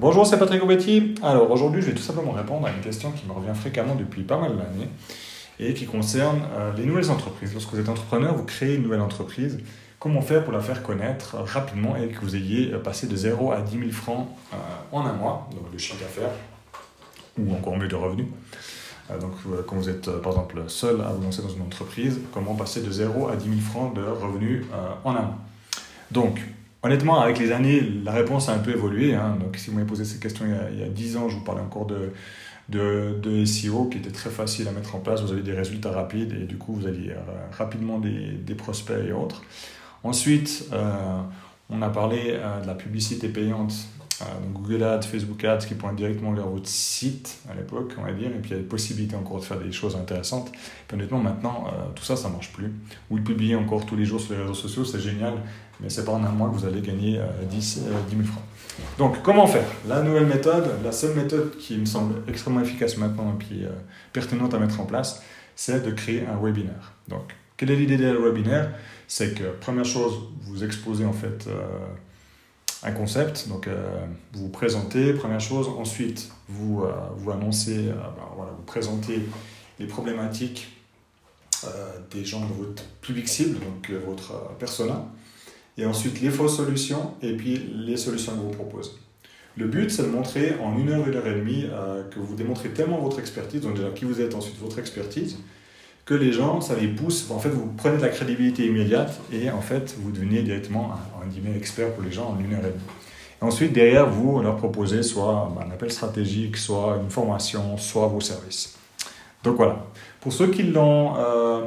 Bonjour, c'est Patrick Aubetti. Alors aujourd'hui, je vais tout simplement répondre à une question qui me revient fréquemment depuis pas mal d'années et qui concerne euh, les nouvelles entreprises. Lorsque vous êtes entrepreneur, vous créez une nouvelle entreprise. Comment faire pour la faire connaître rapidement et que vous ayez passé de 0 à 10 000 francs euh, en un mois, donc de chiffre d'affaires ou encore mieux de revenus. Euh, donc, quand vous êtes par exemple seul à vous lancer dans une entreprise, comment passer de 0 à 10 000 francs de revenus en un mois? Donc, Honnêtement, avec les années, la réponse a un peu évolué. Hein. Donc, si vous m'avez posé cette question il y, a, 10 ans, je vous parlais encore de, SEO qui était très facile à mettre en place. Vous avez des résultats rapides et du coup, vous aviez euh, rapidement des, des, prospects et autres. Ensuite, euh, on a parlé euh, de la publicité payante Google Ads, Facebook Ads qui pointent directement vers votre site à l'époque, on va dire, et puis il y a des possibilités encore de faire des choses intéressantes. Honnêtement, maintenant, euh, tout ça, ça marche plus. Vous le publiez encore tous les jours sur les réseaux sociaux, c'est génial, mais c'est pas en un mois que vous allez gagner 10, 10 000 francs. Donc, comment faire? La nouvelle méthode, la seule méthode qui me semble extrêmement efficace maintenant et puis euh, pertinente à mettre en place, c'est de créer un webinaire. Donc, quelle est l'idée d'un webinaire? C'est que, première chose, vous exposez en fait. Un concept. Donc, euh, vous vous présentez, première chose. Ensuite, vous, euh, vous annoncez, euh, ben, voilà, vous présentez les problématiques des gens de votre public cible, donc votre persona. Et ensuite, les fausses solutions et puis les solutions que vous proposez. Le but, c'est de montrer en une heure, une heure et demie que vous démontrez tellement votre expertise, donc déjà qui vous êtes, ensuite votre expertise, que les gens, ça les pousse. En fait, vous prenez de la crédibilité immédiate et en fait, vous devenez directement un, expert pour les gens en une heure et demie. ensuite, derrière, vous leur proposez soit un appel stratégique, soit une formation, soit vos services. Donc voilà. Pour ceux qui l'ont euh,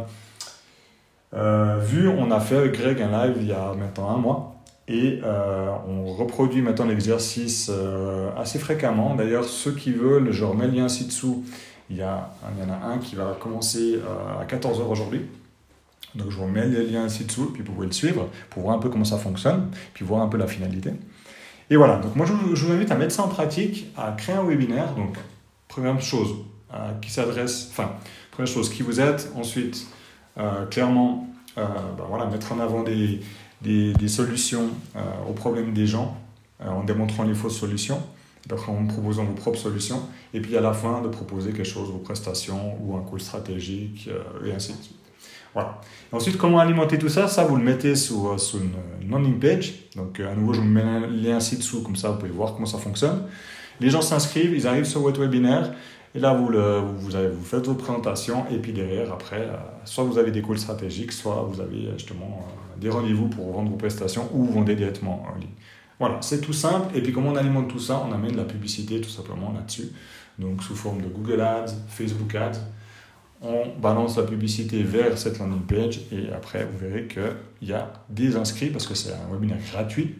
euh, vu, on a fait avec Greg un live il y a maintenant un mois. Et euh, on reproduit maintenant l'exercice assez fréquemment. D'ailleurs, ceux qui veulent, je remets le lien ci-dessous. Il y, a, il y en a un qui va commencer euh, à 14h aujourd'hui. Donc je vous mets les liens ci-dessous, puis vous pouvez le suivre pour voir un peu comment ça fonctionne, puis voir un peu la finalité. Et voilà, donc moi je vous, invite à mettre ça en pratique, à créer un webinaire. Donc première chose, euh, qui s'adresse, enfin, première chose, qui vous êtes. Ensuite, euh, clairement, ben voilà, mettre en avant des, des solutions aux problèmes des gens en démontrant les fausses solutions en proposant vos propres solutions, et puis à la fin de proposer quelque chose, vos prestations ou un call stratégique, euh, et ainsi de suite. Voilà. ensuite, comment alimenter tout ça? Ça, vous le mettez sur, euh, sur une, landing page. Donc, euh, à nouveau, je vous mets un lien ci-dessous, comme ça, vous pouvez voir comment ça fonctionne. Les gens s'inscrivent, ils arrivent sur votre webinaire, et là, vous, vous, faites votre présentation, et puis derrière, après, soit vous avez des calls stratégiques, soit vous avez justement des rendez-vous pour vendre vos prestations, ou vous vendez directement en ligne. Voilà, c'est tout simple. Et puis, comment on alimente tout ça On amène la publicité tout simplement là-dessus. Donc, sous forme de Google Ads, Facebook Ads. On balance la publicité vers cette landing page et après, vous verrez qu'il y a des inscrits parce que c'est un webinaire gratuit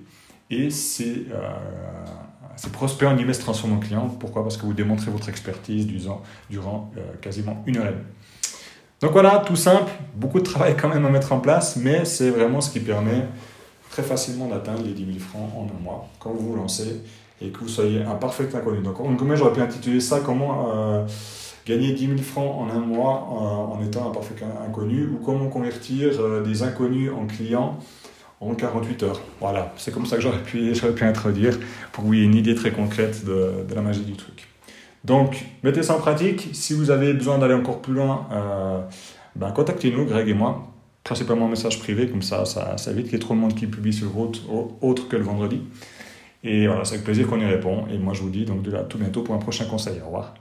et c'est euh, en email se transforme en client. Pourquoi? Parce que vous démontrez votre expertise durant, durant euh, quasiment une heure. Donc voilà, tout simple, beaucoup de travail quand même à mettre en place, mais c'est vraiment ce qui permet très facilement d'atteindre les 10 000 francs en un mois quand vous vous lancez et que vous soyez un parfait inconnu. Donc, comme j'aurais pu intituler ça comment euh, gagner 10 000 francs en un mois euh, en étant un parfait inconnu ou comment convertir euh, des inconnus en clients en 48 heures. Voilà, c'est comme ça que j'aurais pu, pu introduire pour que vous ayez une idée très concrète de, de la magie du truc. Donc, mettez ça en pratique. Si vous avez besoin d'aller encore plus loin, ben, contactez-nous, Greg et moi principalement message privé, comme ça, ça, ça évite qu'il y ait trop de monde qui publie sur route autre que le vendredi. Et voilà, c'est avec plaisir qu'on y répond. Et moi, je vous dis donc de là tout bientôt pour un prochain conseil. Au revoir.